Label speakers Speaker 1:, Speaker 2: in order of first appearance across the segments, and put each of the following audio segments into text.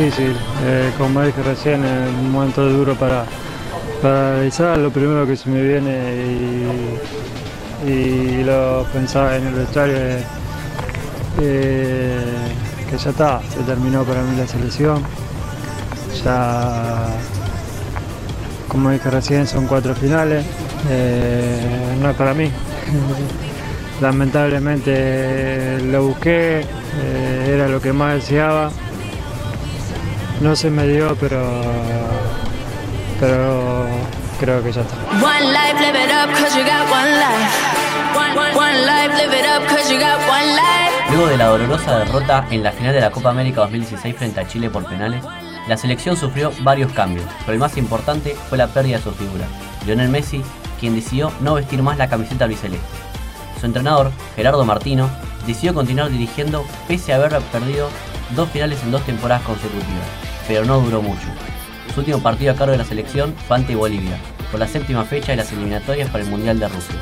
Speaker 1: difícil, eh, como dije recién, es un momento duro para, para realizar, lo primero que se me viene y, lo pensaba en el vestuario eh, que ya está, se terminó para mí la selección, ya como dije recién son cuatro finales, eh, no es para mí. Lamentablemente lo busqué, eh, era lo que más deseaba. No se me dio, pero, pero creo que ya está.
Speaker 2: Luego de la dolorosa derrota en la final de la Copa América 2016 frente a Chile por penales, la selección sufrió varios cambios, pero el más importante fue la pérdida de su figura, Lionel Messi, quien decidió no vestir más la camiseta albiceleste. Su entrenador, Gerardo Martino, decidió continuar dirigiendo pese a haber perdido dos finales en dos temporadas consecutivas, pero no duró mucho. Su último partido a cargo de la selección fue ante Bolivia, por la séptima fecha de las eliminatorias para el Mundial de Rusia.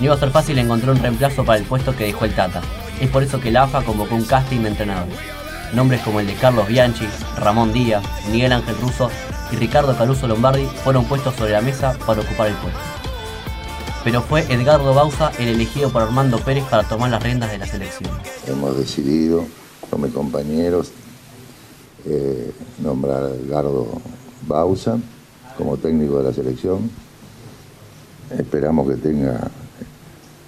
Speaker 2: No iba a ser fácil encontrar un reemplazo para el puesto que dejó el Tata. Es por eso que la AFA convocó un casting de entrenadores. Nombres como el de Carlos Bianchi, Ramón Díaz, Miguel Ángel Russo y Ricardo Caruso Lombardi fueron puestos sobre la mesa para ocupar el puesto pero fue Edgardo Bauza el elegido por Armando Pérez para tomar las riendas de la selección.
Speaker 3: Hemos decidido, con compañeros, eh, nombrar a Edgardo Bauza como técnico de la selección. Esperamos que tenga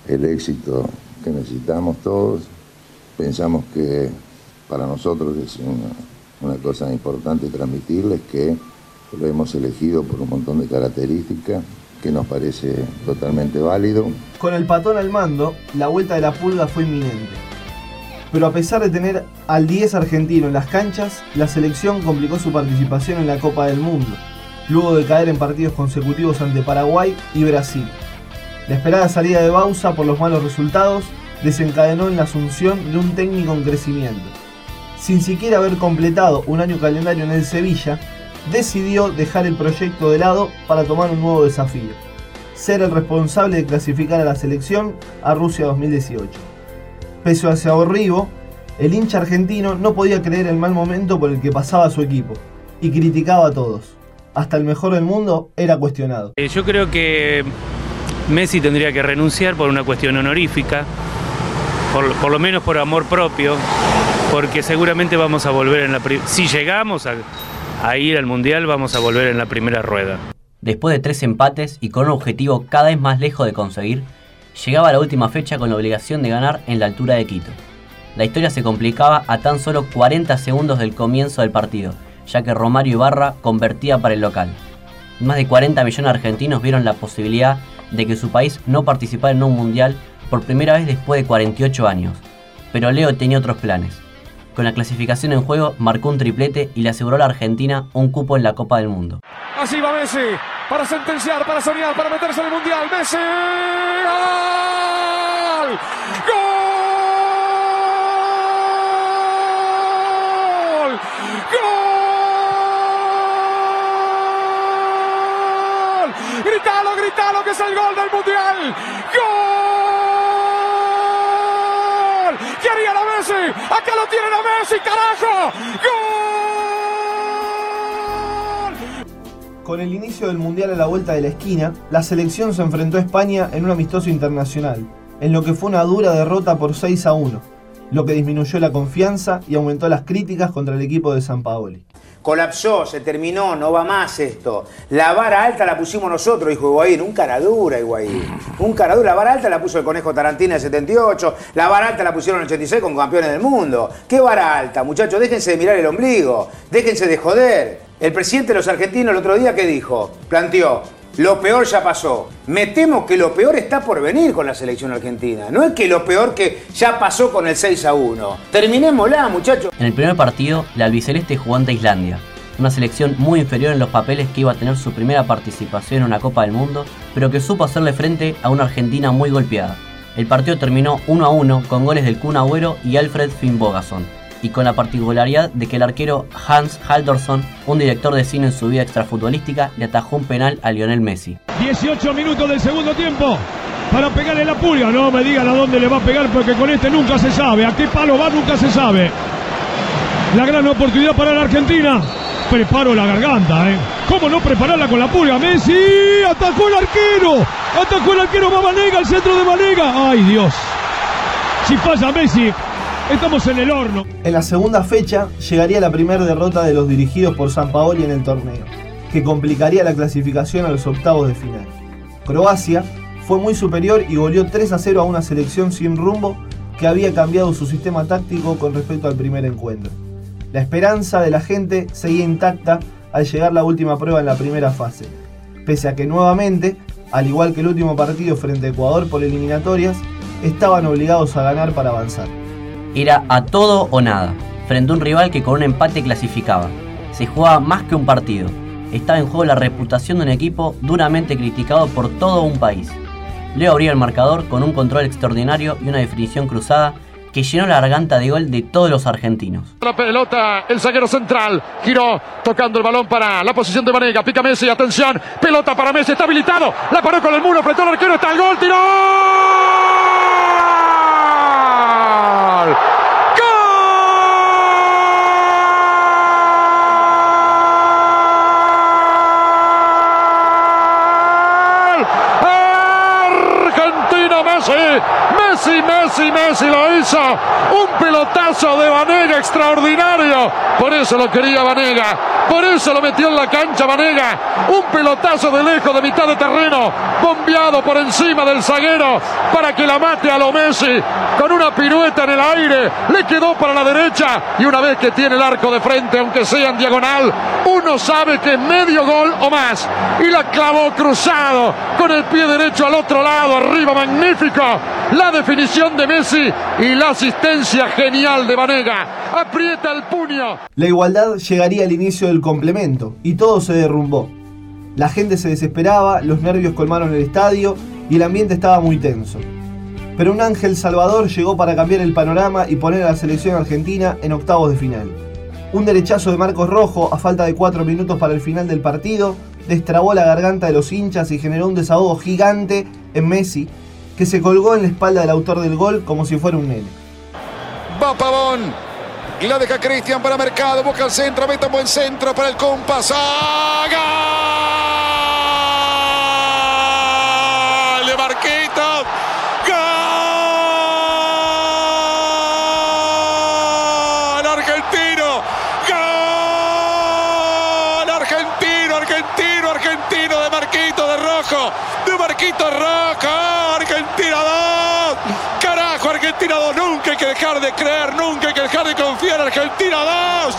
Speaker 3: el éxito que necesitamos todos. Pensamos que para nosotros es una cosa importante transmitirles que lo hemos elegido por un montón de características que nos parece totalmente válido.
Speaker 4: Con el patón al mando, la vuelta de la pulga fue inminente. Pero a pesar de tener al 10 argentino en las canchas, la selección complicó su participación en la Copa del Mundo, luego de caer en partidos consecutivos ante Paraguay y Brasil. La esperada salida de Bausa por los malos resultados desencadenó en la asunción de un técnico en crecimiento. Sin siquiera haber completado un año calendario en el Sevilla, decidió dejar el proyecto de lado para tomar un nuevo desafío, ser el responsable de clasificar a la selección a Rusia 2018. Pese a ese ahorrivo, el hincha argentino no podía creer el mal momento por el que pasaba su equipo y criticaba a todos. Hasta el mejor del mundo era cuestionado.
Speaker 5: Eh, yo creo que Messi tendría que renunciar por una cuestión honorífica, por, por lo menos por amor propio, porque seguramente vamos a volver en la... Si llegamos a, a ir al Mundial vamos a volver en la primera rueda.
Speaker 2: Después de tres empates y con un objetivo cada vez más lejos de conseguir, llegaba la última fecha con la obligación de ganar en la altura de Quito. La historia se complicaba a tan solo 40 segundos del comienzo del partido, ya que Romario Ibarra convertía para el local. Más de 40 millones de argentinos vieron la posibilidad de que su país no participara en un mundial por primera vez después de 48 años. Pero Leo tenía otros planes. Con la clasificación en juego, marcó un triplete y le aseguró a la Argentina un cupo en la Copa del Mundo.
Speaker 6: Así va Messi, para sentenciar, para soñar, para meterse en el Mundial. ¡Messi! ¡Gol! ¡Gol! ¡Gol! ¡Gritalo, gritalo que es el gol del Mundial! Acá lo tienen a Messi, carajo.
Speaker 4: ¡Gol! Con el inicio del Mundial a la vuelta de la esquina, la selección se enfrentó a España en un amistoso internacional, en lo que fue una dura derrota por 6 a 1, lo que disminuyó la confianza y aumentó las críticas contra el equipo de San Paoli
Speaker 7: colapsó, se terminó, no va más esto. La vara alta la pusimos nosotros, dijo Higuaín, un caradura Higuaín. Un caradura, la vara alta la puso el Conejo Tarantina en el 78, la vara alta la pusieron en el 86 con campeones del mundo. ¿Qué vara alta, muchachos? Déjense de mirar el ombligo, déjense de joder. El presidente de los argentinos el otro día, ¿qué dijo? Planteó, lo peor ya pasó. Me temo que lo peor está por venir con la selección argentina. No es que lo peor que ya pasó con el 6 a 1. Terminémosla, muchachos.
Speaker 2: En el primer partido, la albiceleste jugó ante Islandia. Una selección muy inferior en los papeles que iba a tener su primera participación en una Copa del Mundo, pero que supo hacerle frente a una Argentina muy golpeada. El partido terminó 1 a 1 con goles del Kun y Alfred Finnbogason y con la particularidad de que el arquero Hans Haldorsson, un director de cine en su vida extrafutbolística, le atajó un penal a Lionel Messi.
Speaker 6: 18 minutos del segundo tiempo para pegarle la pulga. No me digan a dónde le va a pegar porque con este nunca se sabe. A qué palo va nunca se sabe. La gran oportunidad para la Argentina. Preparo la garganta, ¿eh? ¿Cómo no prepararla con la pulga? Messi atacó el arquero. Atacó el arquero, va Vanega, el centro de Vanega. Ay, Dios. Si falla Messi, estamos en el horno.
Speaker 4: En la segunda fecha llegaría la primera derrota de los dirigidos por San Paoli en el torneo, que complicaría la clasificación a los octavos de final. Croacia fue muy superior y goleó 3 a 0 a una selección sin rumbo que había cambiado su sistema táctico con respecto al primer encuentro. La esperanza de la gente seguía intacta al llegar la última prueba en la primera fase, pese a que nuevamente, al igual que el último partido frente a Ecuador por eliminatorias, estaban obligados a ganar para avanzar.
Speaker 2: Era a todo o nada, frente a un rival que con un empate clasificaba. Se jugaba más que un partido. Estaba en juego la reputación de un equipo duramente criticado por todo un país. Leo abrió el marcador con un control extraordinario y una definición cruzada que llenó la garganta de gol de todos los argentinos.
Speaker 6: La pelota, el zaguero central, giró tocando el balón para la posición de Vanega, pica Messi, atención, pelota para Messi, está habilitado, la paró con el muro, apretó el arquero, está el gol, tiró. Argentina Messi, Messi, Messi, Messi lo hizo. Un pelotazo de Vanega extraordinario. Por eso lo quería Vanega. Por eso lo metió en la cancha Vanega. Un pelotazo de lejos de mitad de terreno. Bombeado por encima del zaguero para que la mate a lo Messi. Con una pirueta en el aire. Le quedó para la derecha. Y una vez que tiene el arco de frente, aunque sea en diagonal, uno sabe que medio gol o más. Y la clavó cruzado con el pie derecho al otro lado. Arriba, magnífico. La definición de Messi y la asistencia genial de Vanega. Aprieta el puño.
Speaker 4: La igualdad llegaría al inicio del complemento y todo se derrumbó. La gente se desesperaba, los nervios colmaron el estadio y el ambiente estaba muy tenso. Pero un ángel salvador llegó para cambiar el panorama y poner a la selección argentina en octavos de final. Un derechazo de Marcos Rojo a falta de 4 minutos para el final del partido destrabó la garganta de los hinchas y generó un desahogo gigante en Messi, que se colgó en la espalda del autor del gol como si fuera un nene.
Speaker 8: Va Pavón. Y la deja Cristian para Mercado. Busca el centro. Mete un buen centro para el compás. ¡Gol! De Marquitos. ¡Gol! Argentino. ¡Gol! Argentino, argentino, argentino de Marquito de Rojo. De Marquito Rojo. Argentina 2. Carajo, Argentina 2. Nunca hay que dejar de creer, nunca hay que dejar de confiar. Argentina 2.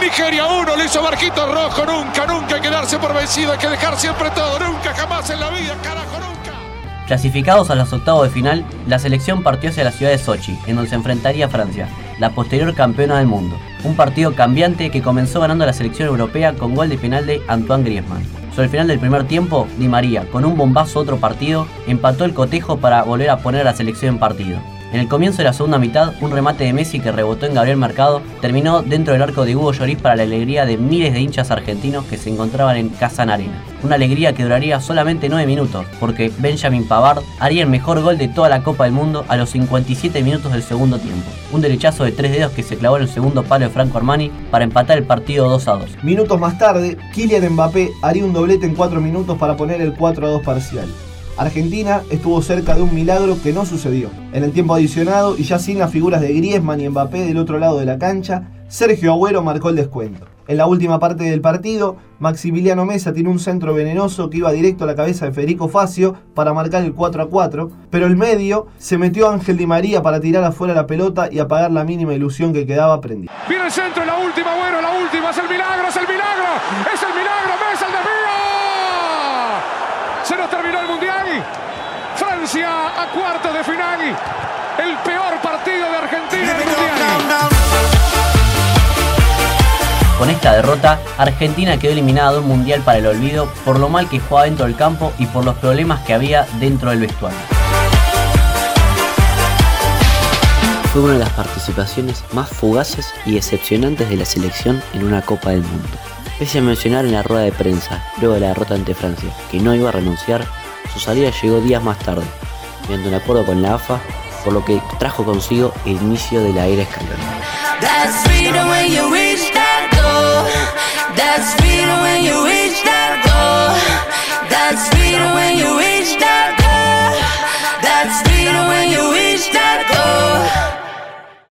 Speaker 8: Nigeria 1. Le hizo Marquito Rojo. Nunca, nunca hay que darse por vencido. Hay que dejar siempre todo. Nunca, jamás en la vida. Carajo, nunca.
Speaker 2: Clasificados a los octavos de final, la selección partió hacia la ciudad de Sochi, en donde se enfrentaría a Francia, la posterior campeona del mundo. Un partido cambiante que comenzó ganando la selección europea con gol de penal de Antoine Griezmann. Sobre el final del primer tiempo, Di María, con un bombazo otro partido, empató el cotejo para volver a poner a la selección en partido. En el comienzo de la segunda mitad, un remate de Messi que rebotó en Gabriel Mercado terminó dentro del arco de Hugo Lloris para la alegría de miles de hinchas argentinos que se encontraban en Casa Arena. Una alegría que duraría solamente 9 minutos, porque Benjamin Pavard haría el mejor gol de toda la Copa del Mundo a los 57 minutos del segundo tiempo. Un derechazo de tres dedos que se clavó en el segundo palo de Franco Armani para empatar el partido 2 a 2.
Speaker 4: Minutos más tarde, Kylian Mbappé haría un doblete en 4 minutos para poner el 4 a 2 parcial. Argentina estuvo cerca de un milagro que no sucedió. En el tiempo adicionado y ya sin las figuras de Griezmann y Mbappé del otro lado de la cancha, Sergio Agüero marcó el descuento. En la última parte del partido, Maximiliano Mesa tiene un centro venenoso que iba directo a la cabeza de Federico Facio para marcar el 4 a 4, pero el medio se metió Ángel Di María para tirar afuera la pelota y apagar la mínima ilusión que quedaba prendida.
Speaker 6: Viene el centro, la última, bueno, la última, es el milagro, es el milagro, es el milagro, Mesa el desvío. Se nos terminó el mundial. Francia a cuartos de final. El peor partido de Argentina en el mundial.
Speaker 2: Con esta derrota, Argentina quedó eliminada de un mundial para el olvido por lo mal que jugaba dentro del campo y por los problemas que había dentro del vestuario.
Speaker 9: Fue una de las participaciones más fugaces y decepcionantes de la selección en una Copa del Mundo. Pese a mencionar en la rueda de prensa, luego de la derrota ante Francia, que no iba a renunciar, su salida llegó días más tarde, mediante un acuerdo con la AFA, por lo que trajo consigo el inicio de la era escalón.